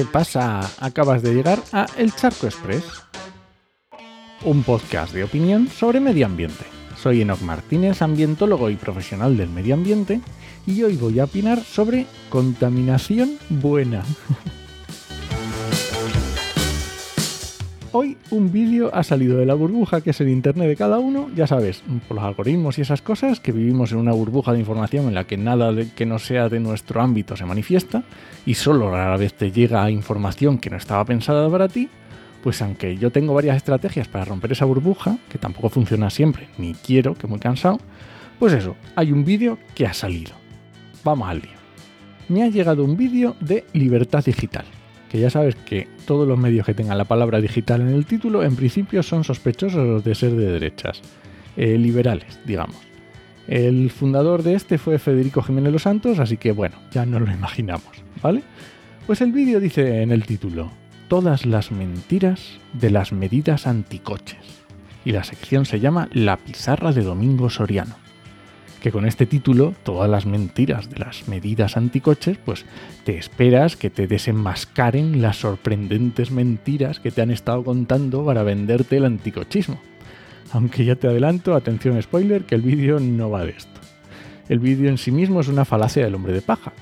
¿Qué pasa? Acabas de llegar a El Charco Express, un podcast de opinión sobre medio ambiente. Soy Enoc Martínez, ambientólogo y profesional del medio ambiente, y hoy voy a opinar sobre contaminación buena. Hoy un vídeo ha salido de la burbuja que es el internet de cada uno, ya sabes, por los algoritmos y esas cosas, que vivimos en una burbuja de información en la que nada que no sea de nuestro ámbito se manifiesta y solo a la vez te llega información que no estaba pensada para ti, pues aunque yo tengo varias estrategias para romper esa burbuja, que tampoco funciona siempre, ni quiero, que muy cansado, pues eso, hay un vídeo que ha salido. Vamos al lío. Me ha llegado un vídeo de libertad digital que ya sabes que todos los medios que tengan la palabra digital en el título en principio son sospechosos de ser de derechas, eh, liberales, digamos. El fundador de este fue Federico Jiménez Los Santos, así que bueno, ya no lo imaginamos, ¿vale? Pues el vídeo dice en el título, todas las mentiras de las medidas anticoches. Y la sección se llama La pizarra de Domingo Soriano que con este título, todas las mentiras de las medidas anticoches, pues te esperas que te desenmascaren las sorprendentes mentiras que te han estado contando para venderte el anticochismo. Aunque ya te adelanto, atención spoiler, que el vídeo no va de esto. El vídeo en sí mismo es una falacia del hombre de paja,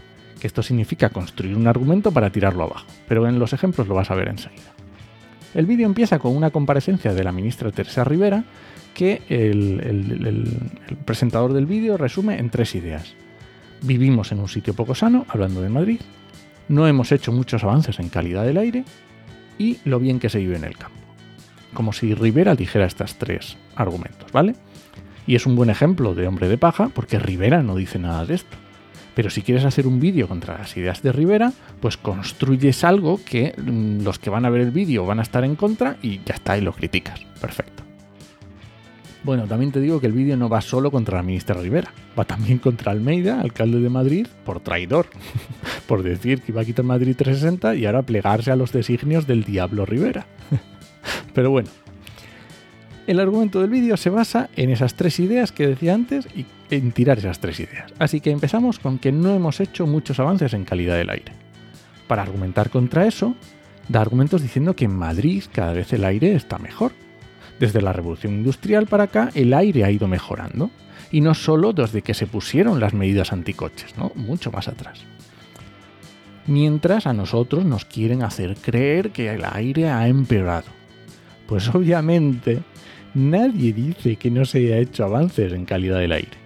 que esto significa construir un argumento para tirarlo abajo, pero en los ejemplos lo vas a ver enseguida. El vídeo empieza con una comparecencia de la ministra Teresa Rivera, que el, presentador del vídeo resume en tres ideas. Vivimos en un sitio poco sano, hablando de Madrid, no hemos hecho muchos avances en calidad del aire y lo bien que se vive en el campo. Como si Rivera dijera estos tres argumentos, ¿vale? Y es un buen ejemplo de hombre de paja porque Rivera no dice nada de esto. Pero si quieres hacer un vídeo contra las ideas de Rivera, pues construyes algo que mm, los que van a ver el vídeo van a estar en contra y ya está, y lo criticas. Perfecto. Bueno, también te digo que el vídeo no va solo contra la ministra Rivera, va también contra Almeida, alcalde de Madrid, por traidor, por decir que iba a quitar Madrid 360 y ahora plegarse a los designios del diablo Rivera. Pero bueno, el argumento del vídeo se basa en esas tres ideas que decía antes y en tirar esas tres ideas. Así que empezamos con que no hemos hecho muchos avances en calidad del aire. Para argumentar contra eso, da argumentos diciendo que en Madrid cada vez el aire está mejor desde la revolución industrial para acá, el aire ha ido mejorando. Y no solo desde que se pusieron las medidas anticoches, ¿no? Mucho más atrás. Mientras a nosotros nos quieren hacer creer que el aire ha empeorado. Pues obviamente nadie dice que no se haya hecho avances en calidad del aire.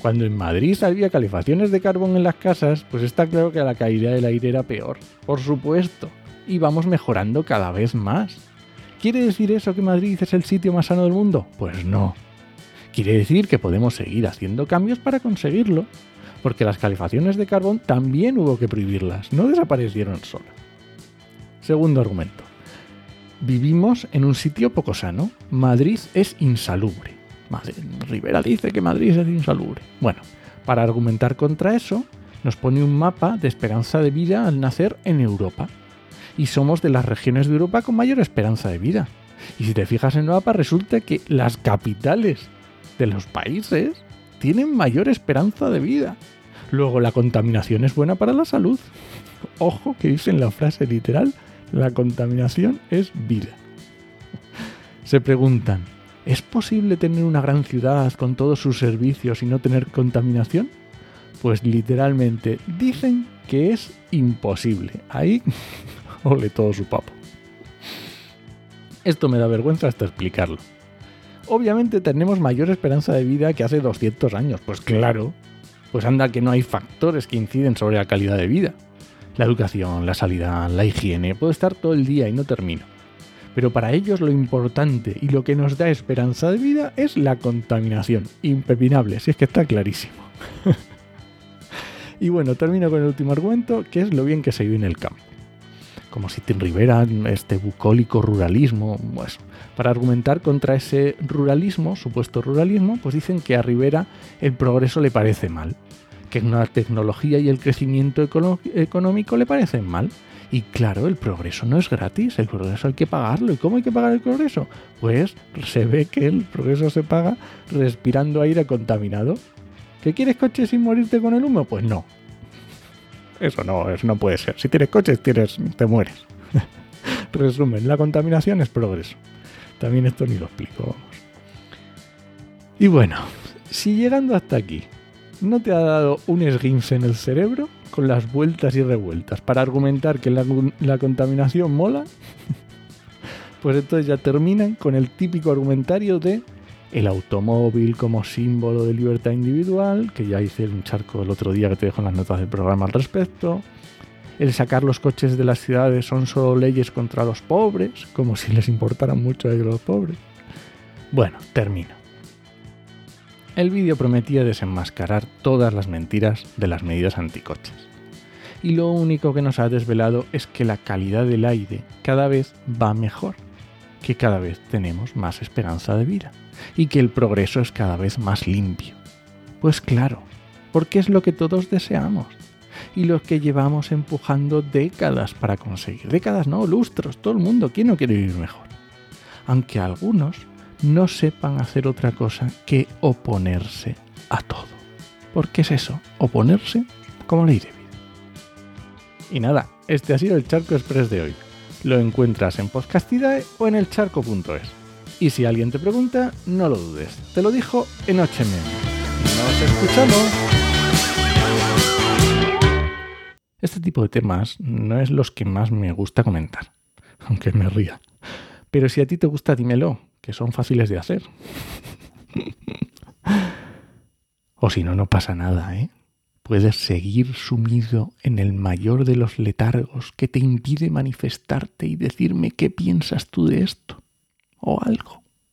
Cuando en Madrid había calefacciones de carbón en las casas, pues está claro que la calidad del aire era peor. Por supuesto. Y vamos mejorando cada vez más. ¿Quiere decir eso que Madrid es el sitio más sano del mundo? Pues no. Quiere decir que podemos seguir haciendo cambios para conseguirlo, porque las calefacciones de carbón también hubo que prohibirlas, no desaparecieron solas. Segundo argumento. Vivimos en un sitio poco sano. Madrid es insalubre. Rivera dice que Madrid es insalubre. Bueno, para argumentar contra eso, nos pone un mapa de esperanza de vida al nacer en Europa y somos de las regiones de Europa con mayor esperanza de vida. Y si te fijas en el resulta que las capitales de los países tienen mayor esperanza de vida. Luego, la contaminación es buena para la salud. Ojo que dice en la frase literal, la contaminación es vida. Se preguntan, ¿es posible tener una gran ciudad con todos sus servicios y no tener contaminación? Pues literalmente dicen que es imposible. Ahí ole todo su papo. Esto me da vergüenza hasta explicarlo. Obviamente tenemos mayor esperanza de vida que hace 200 años, pues claro, pues anda que no hay factores que inciden sobre la calidad de vida. La educación, la salida, la higiene, puedo estar todo el día y no termino. Pero para ellos lo importante y lo que nos da esperanza de vida es la contaminación. Impepinable, si es que está clarísimo. y bueno, termino con el último argumento, que es lo bien que se vive en el campo como si Rivera, este bucólico ruralismo. Pues, para argumentar contra ese ruralismo, supuesto ruralismo, pues dicen que a Rivera el progreso le parece mal, que la tecnología y el crecimiento económico le parecen mal. Y claro, el progreso no es gratis, el progreso hay que pagarlo. ¿Y cómo hay que pagar el progreso? Pues se ve que el progreso se paga respirando aire contaminado. ¿Que quieres coche sin morirte con el humo? Pues no. Eso no, eso no puede ser. Si tienes coches, tienes, te mueres. Resumen, la contaminación es progreso. También esto ni lo explico. Y bueno, si llegando hasta aquí no te ha dado un esguince en el cerebro con las vueltas y revueltas para argumentar que la, la contaminación mola, pues entonces ya terminan con el típico argumentario de el automóvil como símbolo de libertad individual, que ya hice un charco el otro día que te dejo en las notas del programa al respecto. El sacar los coches de las ciudades son solo leyes contra los pobres, como si les importaran mucho a ellos los pobres. Bueno, termino. El vídeo prometía desenmascarar todas las mentiras de las medidas anticoches. Y lo único que nos ha desvelado es que la calidad del aire cada vez va mejor, que cada vez tenemos más esperanza de vida y que el progreso es cada vez más limpio. Pues claro, porque es lo que todos deseamos y lo que llevamos empujando décadas para conseguir. Décadas no, lustros, todo el mundo, ¿quién no quiere vivir mejor? Aunque algunos no sepan hacer otra cosa que oponerse a todo. ¿Por qué es eso? Oponerse como ley de vida. Y nada, este ha sido el Charco Express de hoy. Lo encuentras en Podcastidae o en elcharco.es. Y si alguien te pregunta, no lo dudes. Te lo dijo en HM. Nos escuchamos. Este tipo de temas no es los que más me gusta comentar, aunque me ría. Pero si a ti te gusta, dímelo, que son fáciles de hacer. o si no, no pasa nada, ¿eh? Puedes seguir sumido en el mayor de los letargos que te impide manifestarte y decirme qué piensas tú de esto o algo.